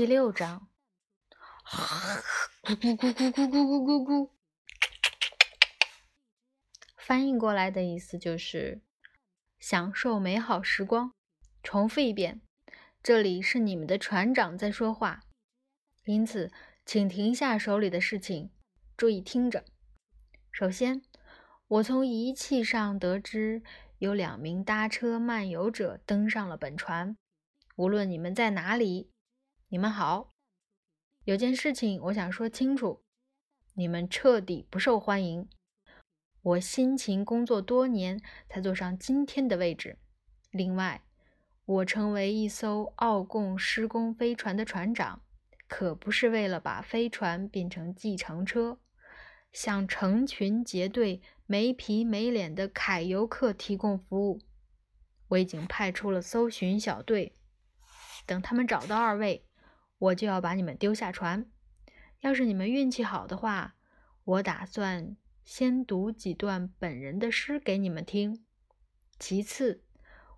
第六章，咕咕咕咕咕咕咕咕咕，翻译过来的意思就是享受美好时光。重复一遍，这里是你们的船长在说话，因此请停下手里的事情，注意听着。首先，我从仪器上得知有两名搭车漫游者登上了本船。无论你们在哪里，你们好。有件事情我想说清楚：你们彻底不受欢迎。我辛勤工作多年才坐上今天的位置。另外，我成为一艘奥贡施工飞船的船长，可不是为了把飞船变成计程车，向成群结队、没皮没脸的凯游客提供服务。我已经派出了搜寻小队。等他们找到二位，我就要把你们丢下船。要是你们运气好的话，我打算先读几段本人的诗给你们听。其次，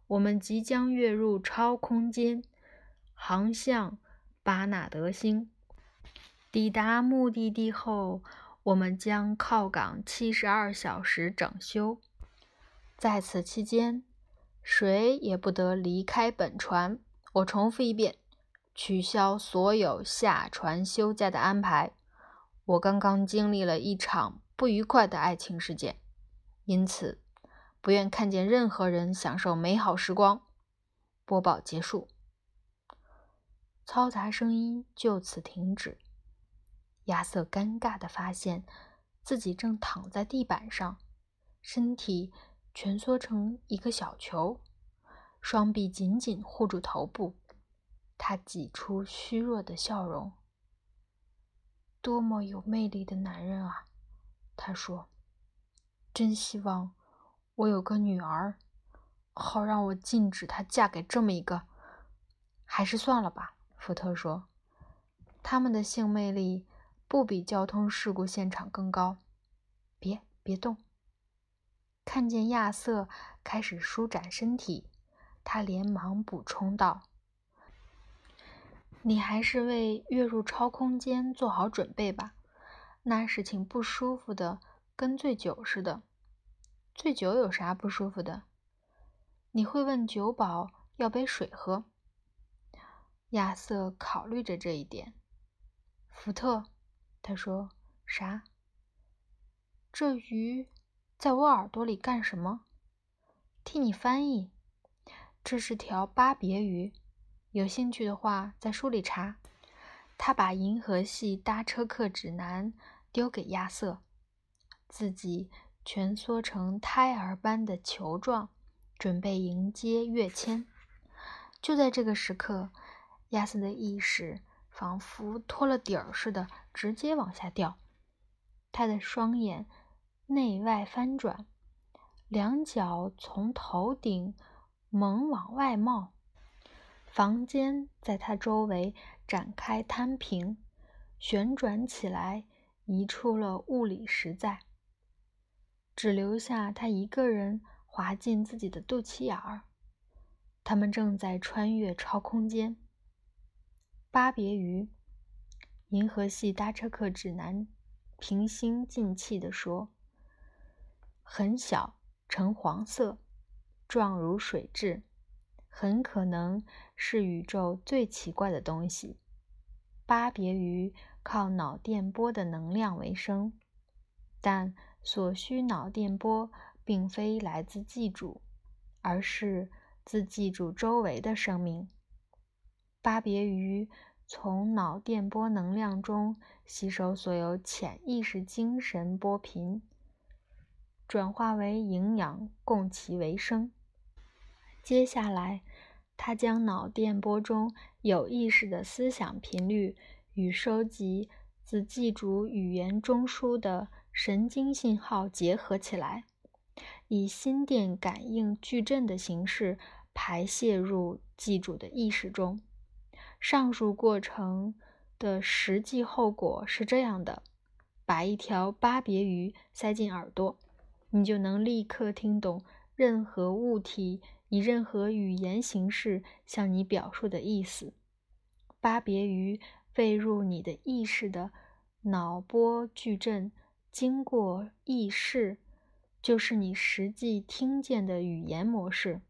我们即将跃入超空间，航向巴纳德星。抵达目的地后，我们将靠港七十二小时整修。在此期间，谁也不得离开本船。我重复一遍：取消所有下船休假的安排。我刚刚经历了一场不愉快的爱情事件，因此不愿看见任何人享受美好时光。播报结束，嘈杂声音就此停止。亚瑟尴尬地发现自己正躺在地板上，身体蜷缩成一个小球。双臂紧紧护住头部，他挤出虚弱的笑容。多么有魅力的男人啊！他说：“真希望我有个女儿，好让我禁止她嫁给这么一个。”还是算了吧，福特说：“他们的性魅力不比交通事故现场更高。”别别动！看见亚瑟开始舒展身体。他连忙补充道：“你还是为跃入超空间做好准备吧，那事情不舒服的，跟醉酒似的。醉酒有啥不舒服的？你会问酒保要杯水喝。”亚瑟考虑着这一点。福特，他说：“啥？这鱼在我耳朵里干什么？替你翻译。”这是条巴别鱼，有兴趣的话在书里查。他把《银河系搭车客指南》丢给亚瑟，自己蜷缩成胎儿般的球状，准备迎接跃迁。就在这个时刻，亚瑟的意识仿佛脱了底儿似的，直接往下掉。他的双眼内外翻转，两脚从头顶。猛往外冒，房间在他周围展开摊平，旋转起来，移出了物理实在，只留下他一个人滑进自己的肚脐眼儿。他们正在穿越超空间。巴别鱼，《银河系搭车客指南》平心静气地说：“很小，呈黄色。”状如水蛭，很可能是宇宙最奇怪的东西。巴别鱼靠脑电波的能量为生，但所需脑电波并非来自寄主，而是自寄主周围的生命。巴别鱼从脑电波能量中吸收所有潜意识精神波频，转化为营养，供其为生。接下来，他将脑电波中有意识的思想频率与收集自寄主语言中枢的神经信号结合起来，以心电感应矩阵的形式排泄入寄主的意识中。上述过程的实际后果是这样的：把一条巴别鱼塞进耳朵，你就能立刻听懂任何物体。以任何语言形式向你表述的意思。巴别于未入你的意识的脑波矩阵，经过意识，就是你实际听见的语言模式。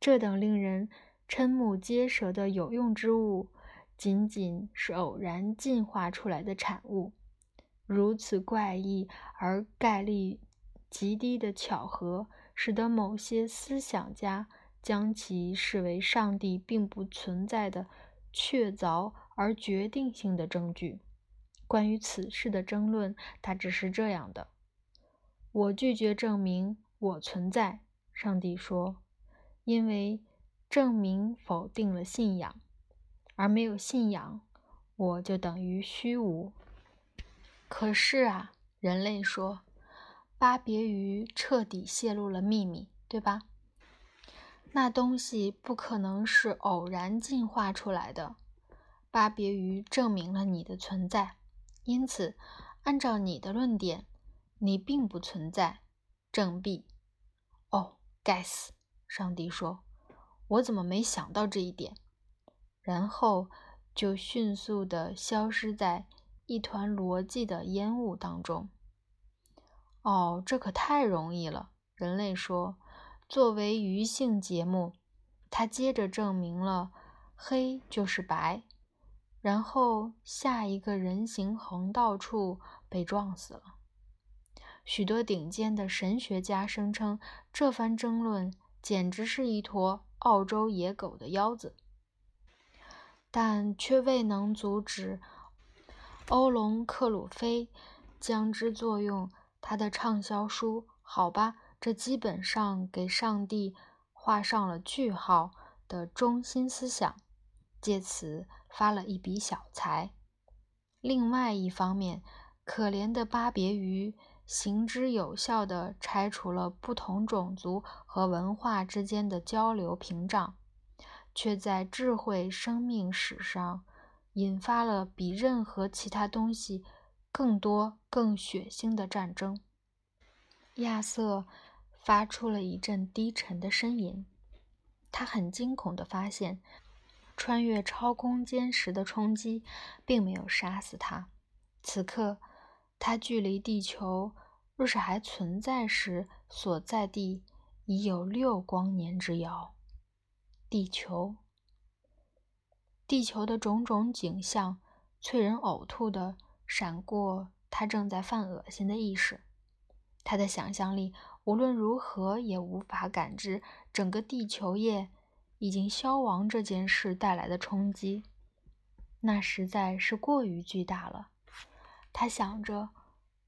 这等令人瞠目结舌的有用之物，仅仅是偶然进化出来的产物。如此怪异而概率极低的巧合，使得某些思想家将其视为上帝并不存在的确凿而决定性的证据。关于此事的争论大致是这样的：我拒绝证明我存在，上帝说，因为证明否定了信仰，而没有信仰，我就等于虚无。可是啊，人类说，巴别鱼彻底泄露了秘密，对吧？那东西不可能是偶然进化出来的。巴别鱼证明了你的存在，因此，按照你的论点，你并不存在。正币。哦，该死！上帝说：“我怎么没想到这一点？”然后就迅速地消失在。一团逻辑的烟雾当中。哦，这可太容易了。人类说，作为鱼性节目，它接着证明了黑就是白，然后下一个人行横道处被撞死了。许多顶尖的神学家声称，这番争论简直是一坨澳洲野狗的腰子，但却未能阻止。欧龙克鲁菲将之作用他的畅销书，好吧，这基本上给上帝画上了句号的中心思想，借此发了一笔小财。另外一方面，可怜的巴别鱼行之有效地拆除了不同种族和文化之间的交流屏障，却在智慧生命史上。引发了比任何其他东西更多、更血腥的战争。亚瑟发出了一阵低沉的呻吟。他很惊恐地发现，穿越超空间时的冲击并没有杀死他。此刻，他距离地球若是还存在时所在地已有六光年之遥。地球。地球的种种景象，催人呕吐的闪过他正在犯恶心的意识。他的想象力无论如何也无法感知整个地球业已经消亡这件事带来的冲击，那实在是过于巨大了。他想着，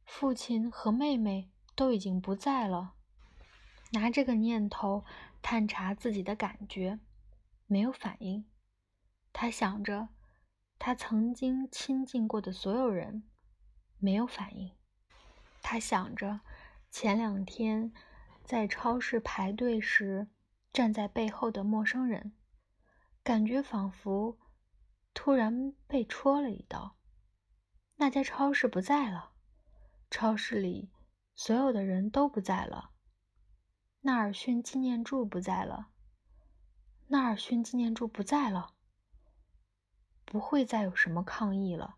父亲和妹妹都已经不在了。拿这个念头探查自己的感觉，没有反应。他想着，他曾经亲近过的所有人，没有反应。他想着，前两天在超市排队时站在背后的陌生人，感觉仿佛突然被戳了一刀。那家超市不在了，超市里所有的人都不在了。纳尔逊纪念柱不在了，纳尔逊纪念柱不在了。不会再有什么抗议了，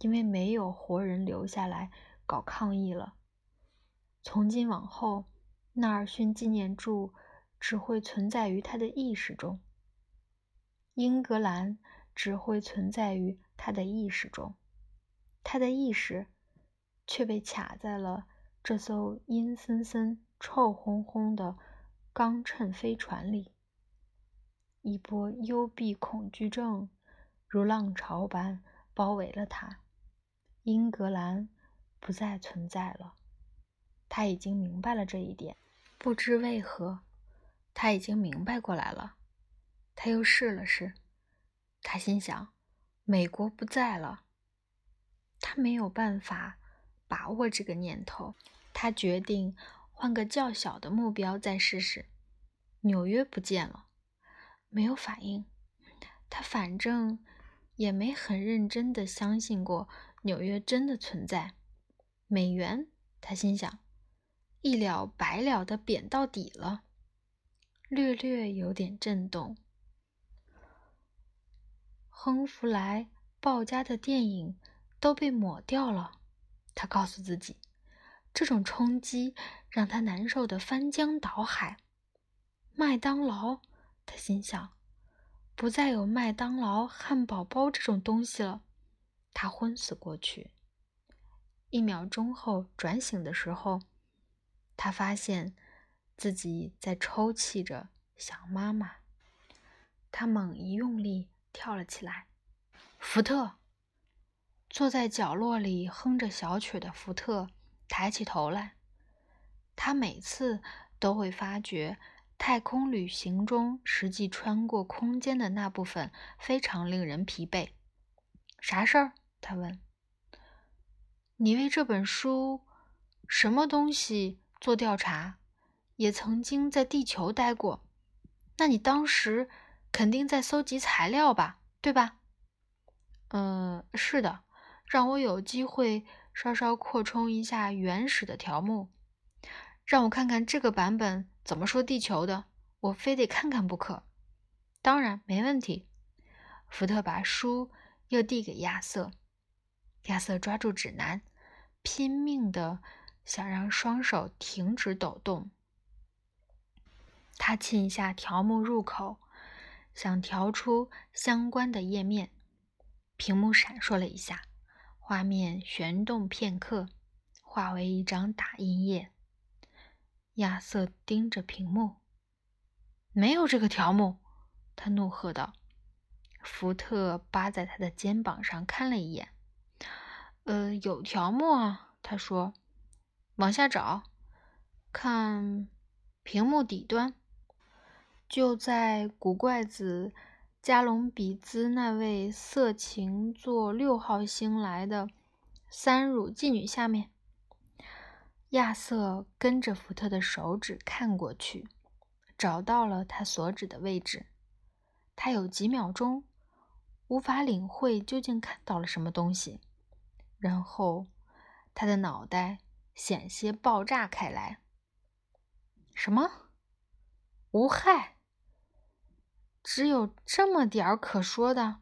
因为没有活人留下来搞抗议了。从今往后，纳尔逊纪念柱只会存在于他的意识中。英格兰只会存在于他的意识中，他的意识却被卡在了这艘阴森森、臭烘烘的钢衬飞船里。一波幽闭恐惧症。如浪潮般包围了他。英格兰不再存在了。他已经明白了这一点。不知为何，他已经明白过来了。他又试了试。他心想：美国不在了。他没有办法把握这个念头。他决定换个较小的目标再试试。纽约不见了。没有反应。他反正。也没很认真的相信过纽约真的存在。美元，他心想，一了百了的贬到底了，略略有点震动。亨弗莱·鲍嘉的电影都被抹掉了。他告诉自己，这种冲击让他难受的翻江倒海。麦当劳，他心想，不再有麦当劳汉堡包这种东西了。他昏死过去。一秒钟后转醒的时候，他发现自己在抽泣着想妈妈。他猛一用力，跳了起来。福特坐在角落里哼着小曲的福特抬起头来。他每次都会发觉，太空旅行中实际穿过空间的那部分非常令人疲惫。啥事儿？他问。你为这本书什么东西做调查？也曾经在地球待过，那你当时肯定在搜集材料吧？对吧？嗯，是的。让我有机会稍稍扩充一下原始的条目，让我看看这个版本怎么说地球的，我非得看看不可。当然没问题。福特把书又递给亚瑟。亚瑟抓住指南，拼命的想让双手停止抖动。他亲一下条目入口，想调出相关的页面。屏幕闪烁了一下，画面旋动片刻，化为一张打印页。亚瑟盯着屏幕，没有这个条目，他怒喝道。福特扒在他的肩膀上看了一眼。呃，有条目啊，他说：“往下找，看屏幕底端，就在古怪子加隆比兹那位色情座六号星来的三乳妓女下面。”亚瑟跟着福特的手指看过去，找到了他所指的位置。他有几秒钟无法领会究竟看到了什么东西。然后，他的脑袋险些爆炸开来。什么？无害？只有这么点儿可说的？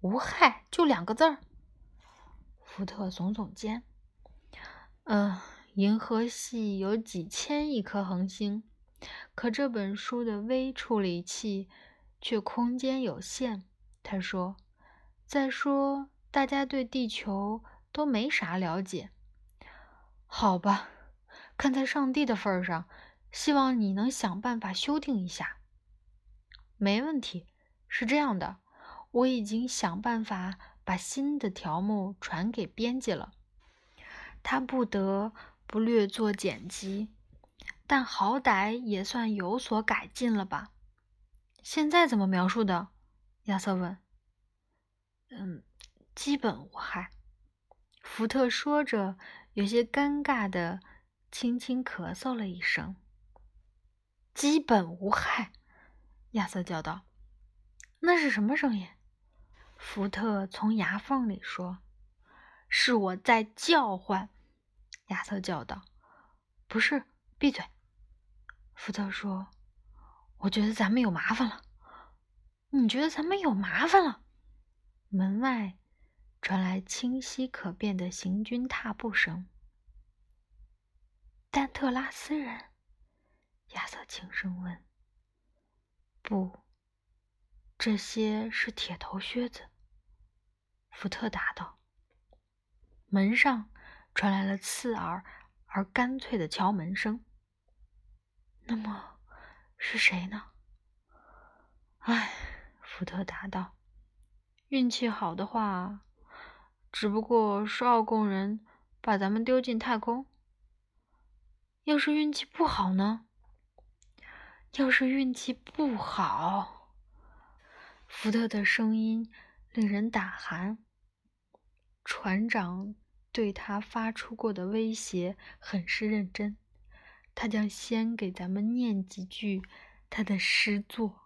无害，就两个字儿。福特耸耸肩。嗯，银河系有几千亿颗恒星，可这本书的微处理器却空间有限。他说：“再说，大家对地球……”都没啥了解，好吧，看在上帝的份上，希望你能想办法修订一下。没问题，是这样的，我已经想办法把新的条目传给编辑了，他不得不略作剪辑，但好歹也算有所改进了吧？现在怎么描述的？亚瑟问。嗯，基本无害。福特说着，有些尴尬的轻轻咳嗽了一声。“基本无害。”亚瑟叫道。“那是什么声音？”福特从牙缝里说。“是我在叫唤。”亚瑟叫道。“不是，闭嘴。”福特说。“我觉得咱们有麻烦了。”“你觉得咱们有麻烦了？”门外。传来清晰可辨的行军踏步声。丹特拉斯人，亚瑟轻声问：“不，这些是铁头靴子。”福特答道。门上传来了刺耳而干脆的敲门声。那么是谁呢？唉，福特答道：“运气好的话。”只不过是奥贡人把咱们丢进太空。要是运气不好呢？要是运气不好，福特的声音令人胆寒。船长对他发出过的威胁很是认真，他将先给咱们念几句他的诗作。